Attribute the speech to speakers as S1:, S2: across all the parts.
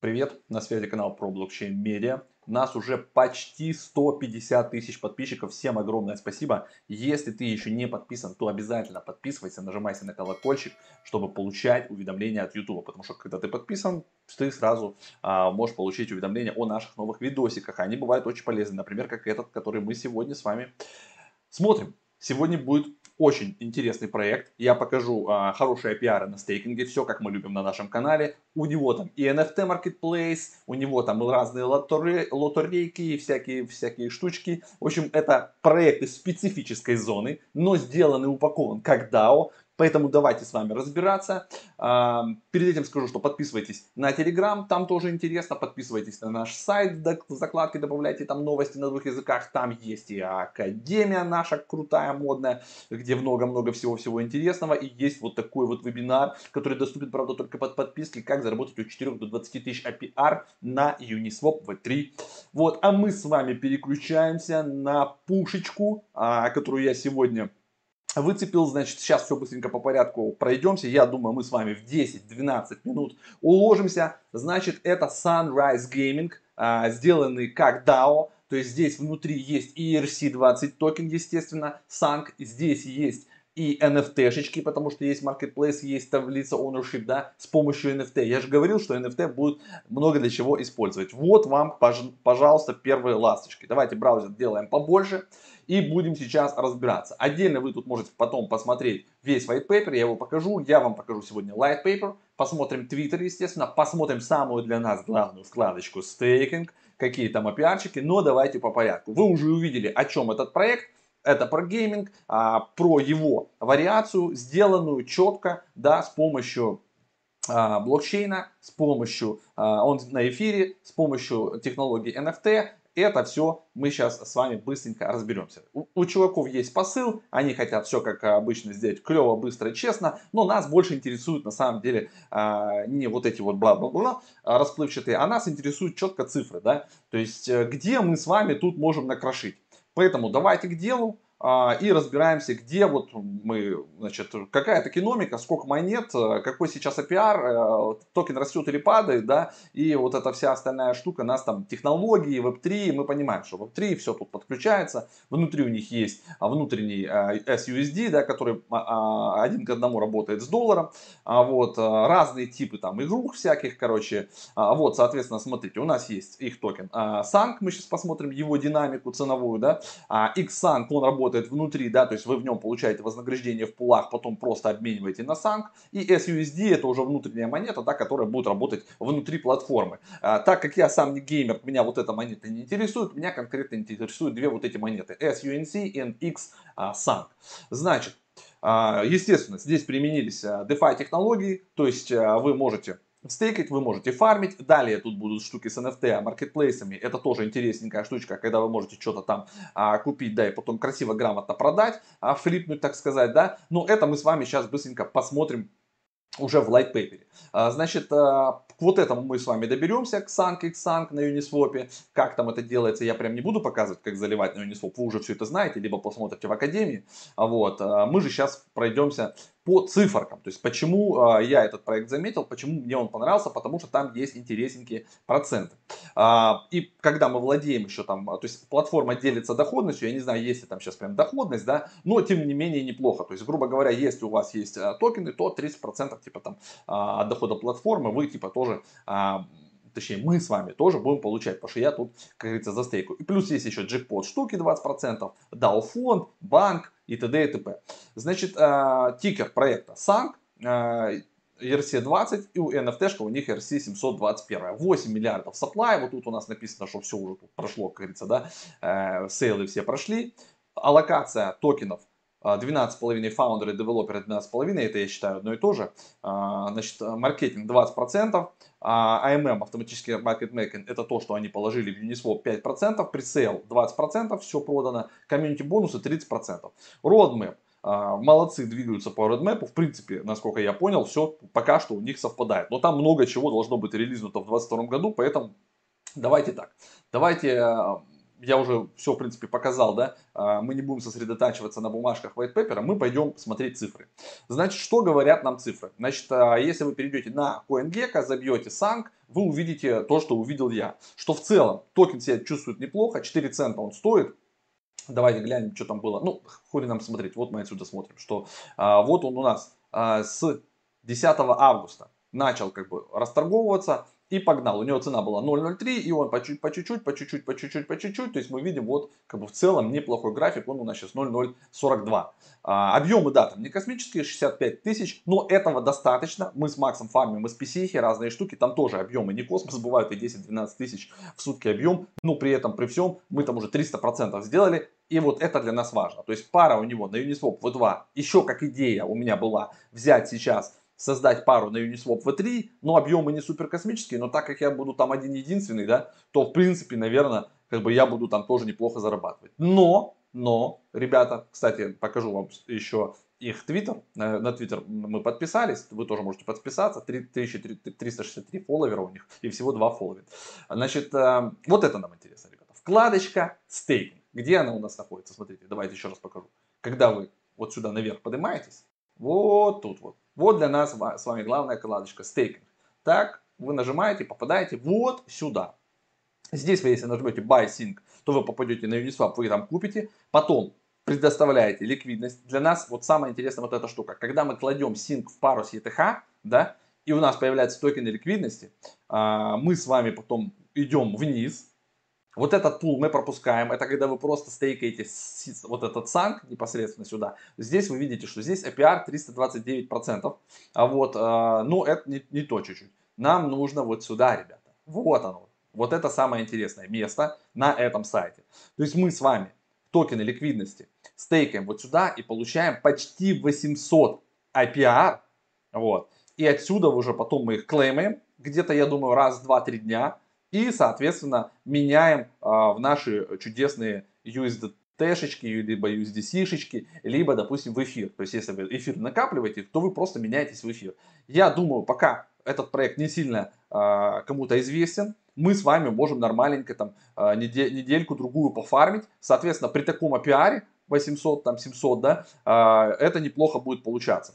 S1: Привет, на связи канал про блокчейн медиа. Нас уже почти 150 тысяч подписчиков. Всем огромное спасибо. Если ты еще не подписан, то обязательно подписывайся, нажимайся на колокольчик, чтобы получать уведомления от YouTube. Потому что когда ты подписан, ты сразу а, можешь получить уведомления о наших новых видосиках. Они бывают очень полезны. Например, как этот, который мы сегодня с вами смотрим. Сегодня будет очень интересный проект. Я покажу а, хорошие пиары на стейкинге, все как мы любим на нашем канале. У него там и NFT Marketplace, у него там разные лотере, лотерейки и всякие, всякие штучки. В общем, это проект из специфической зоны, но сделан и упакован как DAO. Поэтому давайте с вами разбираться. А, перед этим скажу, что подписывайтесь на Telegram, там тоже интересно. Подписывайтесь на наш сайт, в закладке добавляйте там новости на двух языках. Там есть и Академия наша крутая, модная, где много-много всего-всего интересного. И есть вот такой вот вебинар, который доступен, правда, только под подпиской, как заработать от 4 до 20 тысяч APR на Uniswap V3. Вот, а мы с вами переключаемся на пушечку, а, которую я сегодня выцепил, значит, сейчас все быстренько по порядку пройдемся. Я думаю, мы с вами в 10-12 минут уложимся. Значит, это Sunrise Gaming, а, сделанный как DAO. То есть здесь внутри есть ERC20 токен, естественно, SANK. Здесь есть и NFT-шечки, потому что есть marketplace, есть таблица ownership, да, с помощью NFT. Я же говорил, что NFT будет много для чего использовать. Вот вам, пожалуйста, первые ласточки. Давайте браузер делаем побольше и будем сейчас разбираться. Отдельно вы тут можете потом посмотреть весь white paper, я его покажу. Я вам покажу сегодня light paper, посмотрим Twitter, естественно, посмотрим самую для нас главную вкладочку стейкинг, какие там опиарчики, но давайте по порядку. Вы уже увидели, о чем этот проект. Это про гейминг, а, про его вариацию, сделанную четко, да, с помощью а, блокчейна, с помощью, а, он на эфире, с помощью технологии NFT, это все мы сейчас с вами быстренько разберемся. У, у чуваков есть посыл, они хотят все как обычно сделать клево, быстро, честно, но нас больше интересуют на самом деле а, не вот эти вот бла-бла-бла расплывчатые, а нас интересуют четко цифры, да, то есть э, где мы с вами тут можем накрошить. Поэтому давайте к делу. А, и разбираемся, где вот мы, значит, какая токеномика, сколько монет, э, какой сейчас APR, э, токен растет или падает, да, и вот эта вся остальная штука, нас там технологии, Web3, мы понимаем, что Web3 все тут подключается, внутри у них есть а, внутренний э, SUSD, да, который а, один к одному работает с долларом, вот, разные типы там игрух всяких, короче, вот, соответственно, смотрите, у нас есть их токен SANK, мы сейчас посмотрим его динамику ценовую, да, XSANK, он работает работает внутри, да, то есть вы в нем получаете вознаграждение в пулах, потом просто обмениваете на санк. И SUSD это уже внутренняя монета, да, которая будет работать внутри платформы. А, так как я сам не геймер, меня вот эта монета не интересует, меня конкретно интересуют две вот эти монеты, SUNC и X SANK. Значит, а, естественно, здесь применились а, DeFi технологии, то есть а, вы можете стейкать, вы можете фармить. Далее тут будут штуки с NFT, маркетплейсами. Это тоже интересненькая штучка, когда вы можете что-то там а, купить, да, и потом красиво, грамотно продать, а, флипнуть, так сказать, да. Но это мы с вами сейчас быстренько посмотрим уже в paper. А, значит, а, к вот этому мы с вами доберемся, к Sank, к Sank на Uniswap. Как там это делается, я прям не буду показывать, как заливать на Uniswap. Вы уже все это знаете, либо посмотрите в Академии. Вот. А, мы же сейчас пройдемся по циферкам. То есть, почему э, я этот проект заметил, почему мне он понравился, потому что там есть интересненькие проценты. А, и когда мы владеем еще там, то есть, платформа делится доходностью, я не знаю, есть ли там сейчас прям доходность, да, но тем не менее неплохо. То есть, грубо говоря, если у вас есть а, токены, то 30% типа там а, от дохода платформы вы типа тоже а, точнее мы с вами тоже будем получать, потому что я тут, как говорится, за стейку. И плюс есть еще джекпот штуки 20%, DAO фонд, банк и т.д. и т.п. Значит, э, тикер проекта SANK, э, ERC-20 и у NFT у них ERC-721. 8 миллиардов supply, вот тут у нас написано, что все уже тут прошло, как говорится, да, э, сейлы все прошли. Аллокация токенов 12,5 фаундеры, девелоперы 12,5, это я считаю одно и то же. А, значит, маркетинг 20%, а AMM, автоматический маркетмейкинг, это то, что они положили в Uniswap 5%, пресейл 20%, все продано, комьюнити бонусы 30%. Roadmap, а, молодцы, двигаются по roadmap, в принципе, насколько я понял, все пока что у них совпадает. Но там много чего должно быть релизнуто в 2022 году, поэтому давайте так. Давайте я уже все, в принципе, показал, да, а, мы не будем сосредотачиваться на бумажках white paper, мы пойдем смотреть цифры. Значит, что говорят нам цифры? Значит, а, если вы перейдете на CoinGecko, забьете SANG, вы увидите то, что увидел я. Что в целом токен себя чувствует неплохо, 4 цента он стоит, Давайте глянем, что там было. Ну, хули нам смотреть. Вот мы отсюда смотрим, что а, вот он у нас а, с 10 августа начал как бы расторговываться и погнал. У него цена была 0.03, и он по чуть-чуть, по чуть-чуть, по чуть-чуть, по чуть-чуть, по чуть-чуть. То есть мы видим вот как бы в целом неплохой график, он у нас сейчас 0.042. А, объемы, да, там не космические, 65 тысяч, но этого достаточно. Мы с Максом фармим SPC, разные штуки, там тоже объемы не космос, бывают и 10-12 тысяч в сутки объем, но при этом, при всем, мы там уже 300% сделали, и вот это для нас важно. То есть пара у него на Uniswap V2, еще как идея у меня была взять сейчас создать пару на Uniswap V3, но объемы не супер космические, но так как я буду там один единственный, да, то в принципе, наверное, как бы я буду там тоже неплохо зарабатывать. Но, но, ребята, кстати, покажу вам еще их твиттер, на твиттер мы подписались, вы тоже можете подписаться, 3363 фолловера у них и всего 2 фолловера. Значит, э, вот это нам интересно, ребята. Вкладочка стейкинг. Где она у нас находится? Смотрите, давайте еще раз покажу. Когда вы вот сюда наверх поднимаетесь, вот тут вот. Вот для нас с вами главная кладочка стейкинг. Так, вы нажимаете, попадаете вот сюда. Здесь вы, если нажмете Buy Sync, то вы попадете на Uniswap, вы там купите. Потом предоставляете ликвидность. Для нас вот самая интересная вот эта штука. Когда мы кладем Sync в пару с ETH, да, и у нас появляются токены ликвидности, а, мы с вами потом идем вниз, вот этот пул мы пропускаем. Это когда вы просто стейкаете вот этот санк непосредственно сюда. Здесь вы видите, что здесь APR 329%. А вот, э, ну это не, не то чуть-чуть. Нам нужно вот сюда, ребята. Вот оно. Вот это самое интересное место на этом сайте. То есть мы с вами токены ликвидности стейкаем вот сюда и получаем почти 800 APR. Вот. И отсюда уже потом мы их клеймаем. Где-то, я думаю, раз, два, три дня и, соответственно, меняем а, в наши чудесные USDT-шечки, либо USDC-шечки, либо, допустим, в эфир. То есть, если вы эфир накапливаете, то вы просто меняетесь в эфир. Я думаю, пока этот проект не сильно а, кому-то известен, мы с вами можем нормаленько там а, недель, недельку-другую пофармить. Соответственно, при таком APR 800, там 700, да, а, это неплохо будет получаться.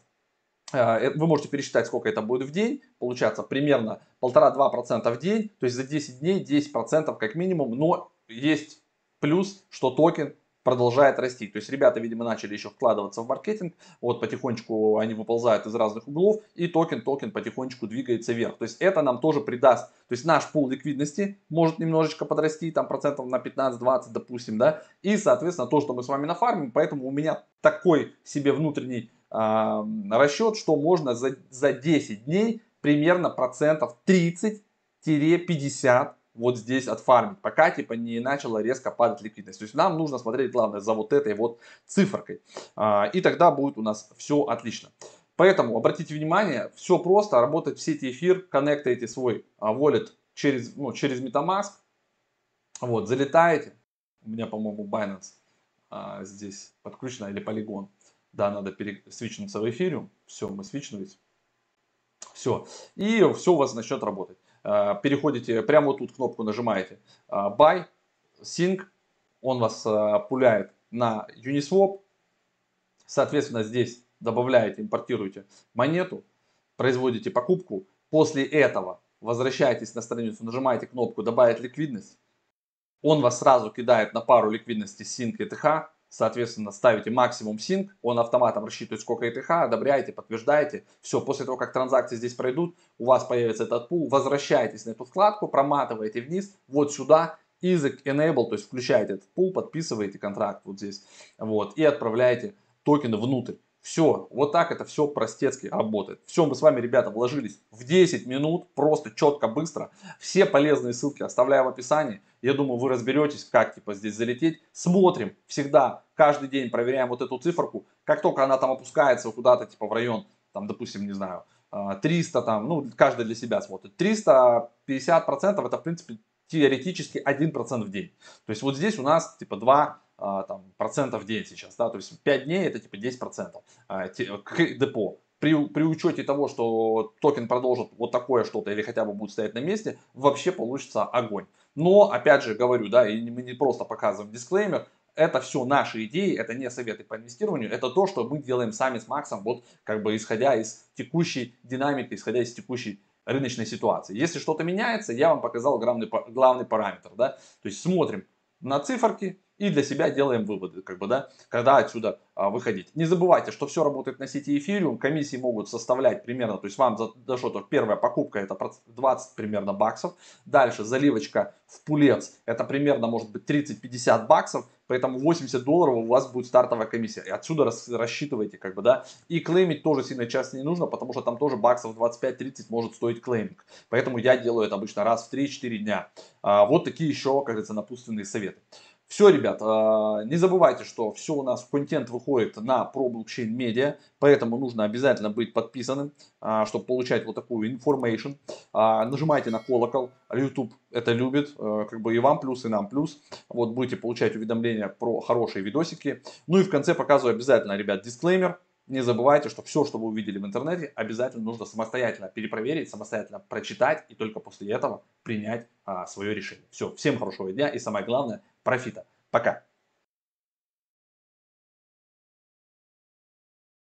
S1: А, э, вы можете пересчитать, сколько это будет в день. Получается примерно 1,5-2% в день. То есть за 10 дней 10% как минимум. Но есть плюс, что токен продолжает расти. То есть ребята, видимо, начали еще вкладываться в маркетинг. Вот потихонечку они выползают из разных углов. И токен, токен потихонечку двигается вверх. То есть это нам тоже придаст. То есть наш пул ликвидности может немножечко подрасти. Там процентов на 15-20, допустим. да. И, соответственно, то, что мы с вами нафармим. Поэтому у меня такой себе внутренний расчет, что можно за, за 10 дней примерно процентов 30-50 вот здесь отфармить, пока типа не начала резко падать ликвидность. То есть нам нужно смотреть, главное, за вот этой вот циферкой. А, и тогда будет у нас все отлично. Поэтому обратите внимание, все просто, работает в сети эфир, коннектаете свой а, wallet через, ну, через MetaMask, вот, залетаете, у меня, по-моему, Binance а, здесь подключена или Polygon, да, надо пересвичнуться в эфириум. Все, мы свичнулись. Все. И все у вас начнет работать. А, переходите, прямо вот тут кнопку нажимаете а, Buy, Sync. Он вас а, пуляет на Uniswap. Соответственно, здесь добавляете, импортируете монету, производите покупку. После этого возвращаетесь на страницу, нажимаете кнопку «Добавить ликвидность». Он вас сразу кидает на пару ликвидности Sync и соответственно, ставите максимум синк, он автоматом рассчитывает, сколько ETH, одобряете, подтверждаете. Все, после того, как транзакции здесь пройдут, у вас появится этот пул, возвращаетесь на эту вкладку, проматываете вниз, вот сюда, Easy Enable, то есть включаете этот пул, подписываете контракт вот здесь, вот, и отправляете токены внутрь. Все, вот так это все простецки работает. Все, мы с вами, ребята, вложились в 10 минут, просто четко, быстро. Все полезные ссылки оставляю в описании. Я думаю, вы разберетесь, как типа здесь залететь. Смотрим всегда, каждый день проверяем вот эту циферку. Как только она там опускается куда-то типа в район, там, допустим, не знаю, 300 а, там, ну, каждый для себя смотрит. 350 процентов это, в принципе, теоретически 1% в день. То есть вот здесь у нас типа 2 а, там, процентов день сейчас, да, то есть 5 дней это типа 10 процентов а, к депо. при, при учете того, что токен продолжит вот такое что-то или хотя бы будет стоять на месте, вообще получится огонь. Но, опять же, говорю, да, и мы не просто показываем дисклеймер, это все наши идеи, это не советы по инвестированию, это то, что мы делаем сами с Максом, вот как бы исходя из текущей динамики, исходя из текущей рыночной ситуации. Если что-то меняется, я вам показал главный, главный параметр, да, то есть смотрим на циферки, и для себя делаем выводы, как бы, да, когда отсюда а, выходить. Не забывайте, что все работает на сети эфириум, комиссии могут составлять примерно, то есть вам за, за что-то первая покупка это 20 примерно баксов, дальше заливочка в пулец это примерно может быть 30-50 баксов, поэтому 80 долларов у вас будет стартовая комиссия, и отсюда рас, рассчитывайте, как бы, да, и клеймить тоже сильно часто не нужно, потому что там тоже баксов 25-30 может стоить клейминг, поэтому я делаю это обычно раз в 3-4 дня. А, вот такие еще, как говорится, напутственные советы. Все, ребят, а, не забывайте, что все у нас контент выходит на ProBlockchain Media, поэтому нужно обязательно быть подписанным, а, чтобы получать вот такую. А, нажимайте на колокол, YouTube это любит, как бы и вам плюс, и нам плюс. Вот будете получать уведомления про хорошие видосики. Ну и в конце показываю обязательно, ребят, дисклеймер. Не забывайте, что все, что вы увидели в интернете, обязательно нужно самостоятельно перепроверить, самостоятельно прочитать и только после этого принять а, свое решение. Все, всем хорошего дня и самое главное, профита. Пока.